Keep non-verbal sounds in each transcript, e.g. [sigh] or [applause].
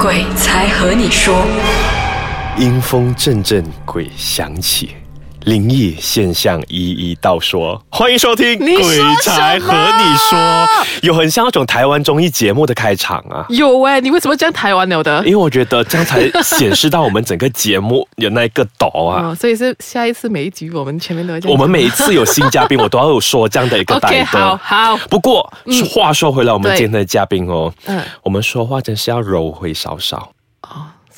鬼才和你说。阴风阵阵，鬼响起，灵异现象一一道说。欢迎收听《鬼才和你说》，有很像那种台湾综艺节目的开场啊。有哎、你为什么讲台湾了的因？为我觉得这样才显示到我们整个节目有那个岛啊。哦，所以是下一次每一集我们前面都会这样我们每一次有新嘉宾，我都要有说这样的一个 [laughs] OK 带好的。好不过话说回来，我们今天的嘉宾哦，嗯我们说话真是要柔回稍稍。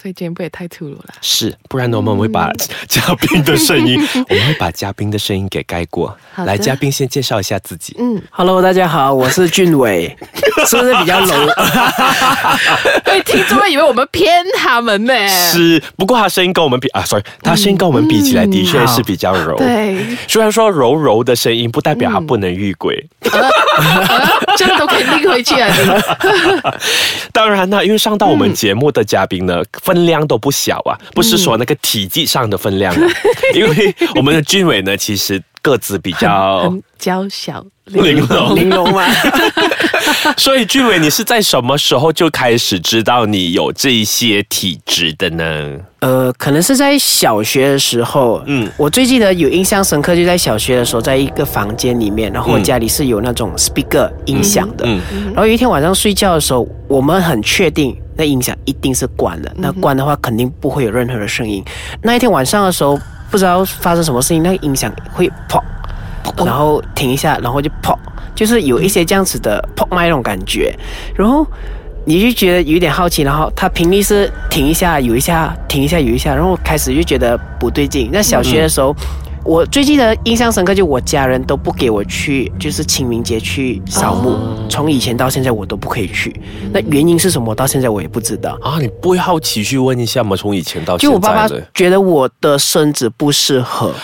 哦，所以今天不也太粗鲁了。是，不然呢，我们会把嘉宾的声音，[laughs] 我们会把嘉宾的声音给盖过。来，嘉宾先介绍一下自己。嗯，Hello，大家好，我是俊伟，[laughs] 是不是比较柔？[laughs] 对，听众会以为我们骗他们呢。是，不过他声音跟我们比啊，sorry，他声音跟我们比起来，的确是比较柔。，对，虽然说柔柔的声音，不代表他不能遇鬼。这样都可以拎回去啊！当然呢，因为上到我们节目的嘉宾呢，分量都不小啊，不是说那个体积上的分量啊，[laughs] 因为我们的俊伟呢，其实个子比较很娇小，玲珑，玲珑吗？[laughs] 所以俊伟，你是在什么时候就开始知道你有这一些体质的呢？呃，可能是在小学的时候，嗯。嗯，我最记得有印象深刻，就在小学的时候，在一个房间里面，然后我家里是有那种 speaker 音响的，嗯。然后有一天晚上睡觉的时候，我们很确定那音响一定是关的，那关的话肯定不会有任何的声音。那一天晚上的时候，不知道发生什么事情，那个音响会砰，然后停一下，然后就砰，就是有一些这样子的砰麦那种感觉，然后。你就觉得有点好奇，然后它频率是停一下有一下，停一下有一下，然后开始就觉得不对劲。那小学的时候，我最记得印象深刻，就我家人都不给我去，就是清明节去扫墓，从以前到现在我都不可以去。那原因是什么？到现在我也不知道。啊，你不会好奇去问一下吗？从以前到现在就我爸爸觉得我的身子不适合，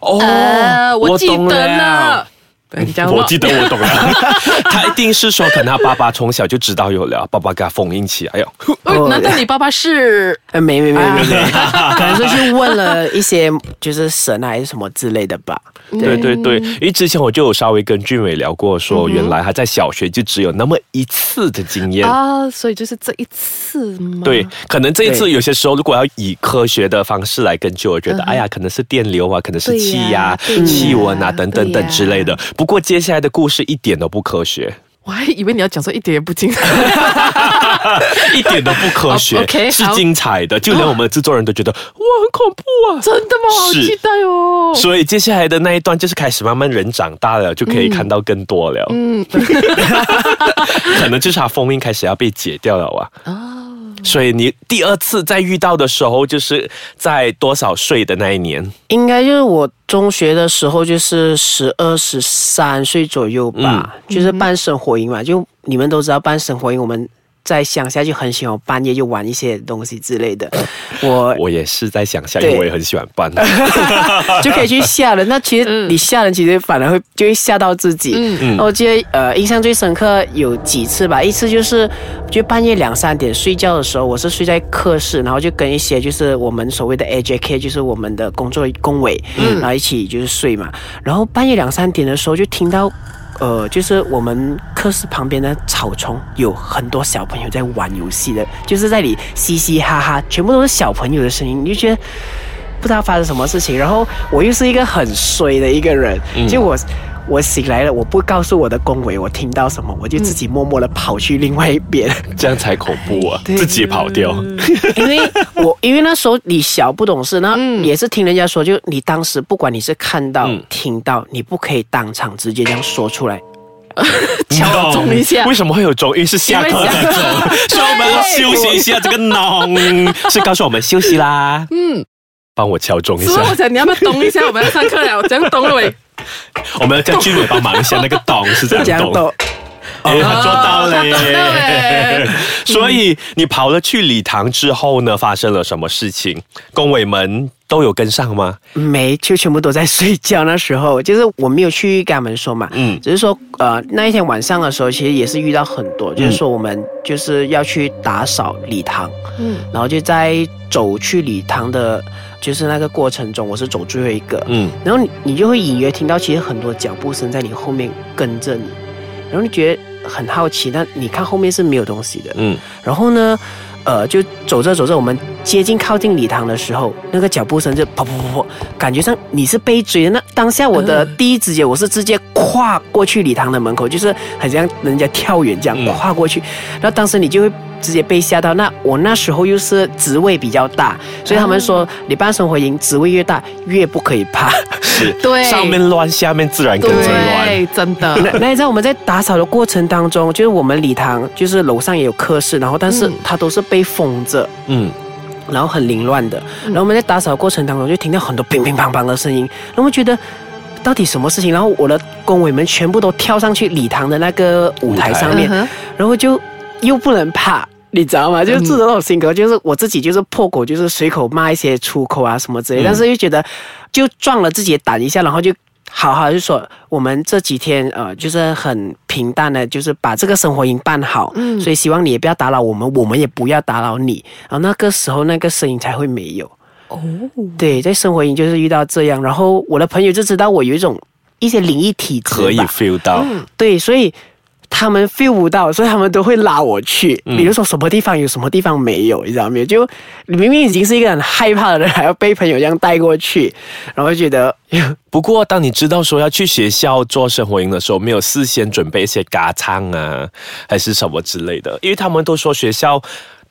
哦呃，我记懂得了。对你讲我记得我懂了，[laughs] 他一定是说，可能他爸爸从小就知道有了，爸爸给他封印起来哟。[laughs] 哦，难道你爸爸是？呃，没没没没没，可能是去问了一些就是神啊还是什么之类的吧。对对对，因为之前我就有稍微跟俊伟聊过，说原来他在小学就只有那么一次的经验。啊，所以就是这一次吗？对，可能这一次有些时候，如果要以科学的方式来根据，我觉得，哎呀，可能是电流啊，可能是对气呀呀、对呀气温啊等等等之类的。不过接下来的故事一点都不科学，我还以为你要讲说一点也不精彩。[laughs] 一点都不科学是精彩的，就连我们制作人都觉得哇，很恐怖啊。真的吗？好期待哦。所以接下来的那一段就是开始慢慢人长大了，就可以看到更多了。嗯，[laughs] 可能就是他封印开始要被解掉了啊。哦，所以你第二次再遇到的时候，就是在多少岁的那一年？应该就是我中学的时候，就是十二十三岁左右吧，就是半生火影嘛。就你们都知道，半生火影我们在乡下就很喜欢半夜就玩一些东西之类的。[laughs] 我我也是在想下，因为我也很喜欢搬。[laughs] 就可以去吓人。那其实你吓人，其实反而会就会吓到自己。嗯嗯我记得呃，印象最深刻有几次吧。一次就是就半夜两三点睡觉的时候，我是睡在客室，然后就跟一些就是我们所谓的 AJK，就是我们的工作工委，然后一起就是睡嘛。然后半夜两三点的时候就听到。呃，就是我们课室旁边的草丛有很多小朋友在玩游戏的，就是在里嘻嘻哈哈，全部都是小朋友的声音，你就觉得不知道发生什么事情。然后我又是一个很衰的一个人，就我我醒来了，我不告诉我的工委我听到什么，我就自己默默的跑去另外一边，这样才恐怖啊！[laughs] 自己跑掉，因为 [laughs] 我因为那时候你小不懂事，那也是听人家说，就你当时不管你是看到、嗯听到，你不可以当场直接这样说出来。[laughs] 敲钟一下为什么会有钟？因为是下课的钟，所以我们要休息一下。这个脑是告诉我们休息啦。嗯，帮我敲钟一下是我。想你要不要咚一下？我们要上课了，我这样咚了喂。[laughs] 我们要叫俊伟帮忙一下，那个咚是这样咚。哎，他做到嘞做到嘞！所以你跑了去礼堂之后呢，发生了什么事情？工委们都有跟上吗？没，就全部都在睡觉。那时候就是我没有去跟他们说嘛，嗯只是说呃那一天晚上的时候，其实也是遇到很多，就是说我们就是要去打扫礼堂，嗯然后就在走去礼堂的，就是那个过程中，我是走最后一个，嗯。然后你你就会隐约听到，其实很多脚步声在你后面跟着你，然后你觉得很好奇，但你看后面是没有东西的，嗯。然后呢，呃，就走着走着，我们接近靠近礼堂的时候，那个脚步声就砰砰砰砰，感觉上你是被追的。那当下我的第一直觉，我是直接跨过去礼堂的门口，就是很像人家跳远这样嗯跨过去。然后当时你就会直接被吓到。那我那时候又是职位比较大，所以他们说你办生活营职位越大越不可以怕。是，[laughs] 对上面乱，下面自然跟着乱。对，真的。那那你知道我们在打扫的过程当中，就是我们礼堂就是楼上也有客室，然后但是嗯它都是被封着。嗯，然后很凌乱的，嗯然后我们在打扫过程当中就听到很多乒乒乓乓的声音，然后觉得到底什么事情？然后我的工委们全部都跳上去礼堂的那个舞台上面，然后就又不能怕。你知道吗？就是这种性格，就是我自己就是破口，就是随口骂一些粗口啊什么之类，嗯但是又觉得就壮了自己的胆一下，然后就好好就说我们这几天呃就是很平淡的，就是把这个生活营办好，嗯。所以希望你也不要打扰我们，我们也不要打扰你，然后那个时候那个声音才会没有。哦，对，在生活营就是遇到这样，然后我的朋友就知道我有一种一些灵异体质，可以 feel 到。对，所以他们 feel 不到，所以他们都会拉我去。嗯比如说什么地方有什么地方没有，你知道没有？就你明明已经是一个很害怕的人，还要被朋友这样带过去，然后就觉得 [laughs] 不过，当你知道说要去学校做生活营的时候，没有事先准备一些嘎仓啊，还是什么之类的，因为他们都说学校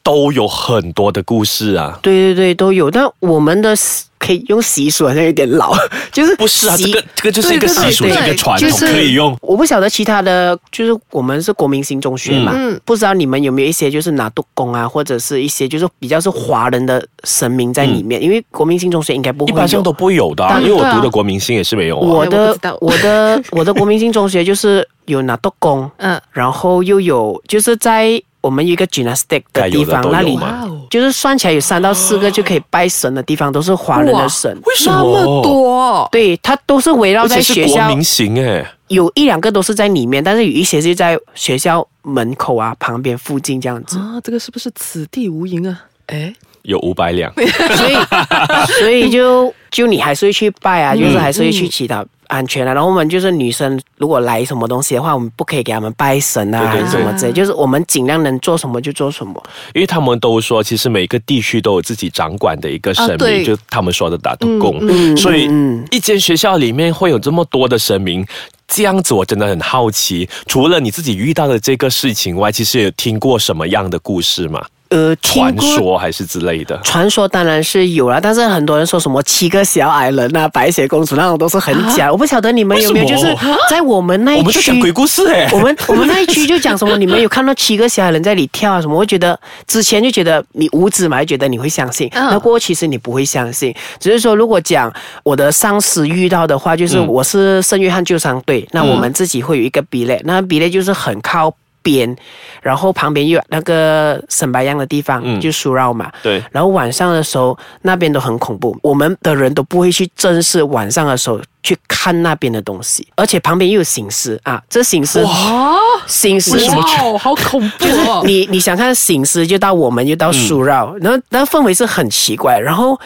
都有很多的故事啊。对对对都有，但我们的习可以用习俗好像有点老，[laughs] 就是不是啊，这个这个就是一个习俗，对这个传统可以用。我不晓得其他的，就是我们是国民新中学嘛，不知道你们有没有一些就是拿督公啊，或者是一些就是比较是华人的神明在里面，因为国民新中学应该不会。一般上都不会有的啊、因为我读的国民性也是没有啊。我我的我的我的国民性中学就是有拿督公，[laughs] 嗯，然后又有就是在我们有一个 gymnastic 的地方那里就是算起来有三到四个就可以拜神的地方，都是华人的神。为什么那么多，对，它都是围绕在学校，且是国民型哎，有一两个都是在里面，但是有一些是在学校门口啊、旁边附近这样子。啊，这个是不是此地无银啊？哎，有五百两。所以，所以就 [laughs] 就你还是会去拜啊，嗯就是还是会去祈祷安全啊。然后我们就是女生，如果来什么东西的话，我们不可以给他们拜神啊，对什么之类，就是我们尽量能做什么就做什么。因为他们都说，其实每个地区都有自己掌管的一个神明，啊就他们说的打督公。嗯所以嗯一间学校里面会有这么多的神明。这样子我真的很好奇，除了你自己遇到的这个事情外，其实有听过什么样的故事吗？呃，听传说还是之类的？传说当然是有啦，但是很多人说什么七个小矮人啊、白雪公主那种都是很假。我不晓得你们有没有，就是在我们那一区我们在讲。鬼故事哎、我们我们那一区就讲什么，你们有看到七个小矮人在里跳啊什么？我会觉得之前就觉得你无知嘛，就觉得你会相信，嗯那过后其实你不会相信，只是说如果讲我的上司遇到的话，就是嗯我是圣约翰救伤队，那我们自己会有一个比类，那比类就是很靠。边，然后旁边又有那个沈白样的地方，嗯。就苏绕嘛。对，然后晚上的时候，那边都很恐怖，我们的人都不会去正视晚上的时候去看那边的东西，而且旁边又有醒狮啊，这醒狮，哇，醒狮哇哦，好恐怖哦！你你想看醒狮，就到我们就到苏绕，然后然后氛围是很奇怪。然后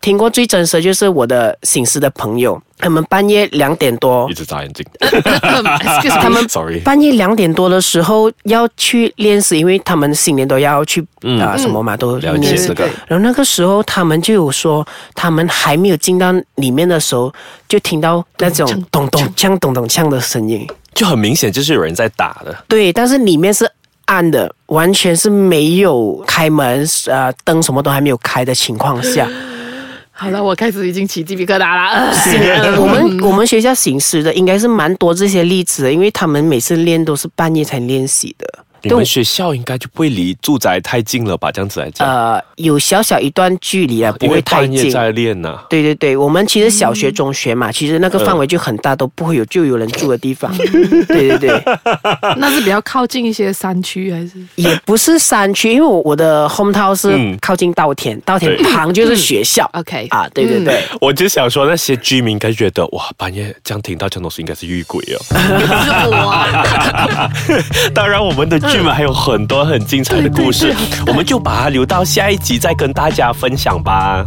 听过最真实的就是我的醒狮的朋友，他们半夜两点多一，直眨眼睛。他们 Sorry 半夜两点多的时候要去练习，因为他们新年都要去嗯啊、什么嘛，都了解练习这个然后那个时候他们就有说，他们还没有进到里面的时候，就听到那种咚咚锵咚咚锵的声音。就很明显就是有人在打的。对，但是里面是暗的，完全是没有开门，呃，灯什么都还没有开的情况下。好了，我开始已经起鸡皮疙瘩了。[laughs] 我们我们学校醒狮的应该是蛮多这些例子的，因为他们每次练都是半夜才练习的。你们学校应该就不会离住宅太近了吧？这样子来讲，呃，有小小一段距离啊，不会太近。半夜在练呐、对对对，我们其实小学、中学嘛，其实那个范围就很大，都不会有就有人住的地方。[laughs] 对对对，那是比较靠近一些山区还是？也不是山区，因为我我的 home town 是嗯靠近稻田，稻田旁就是学校。OK 啊，对对对，我就想说，那些居民应该觉得哇，半夜这样听到这种东西应该是遇鬼哦。[laughs] 哇，当然，我们的剧们还有很多很精彩的故事，我们就把它留到下一集再跟大家分享吧。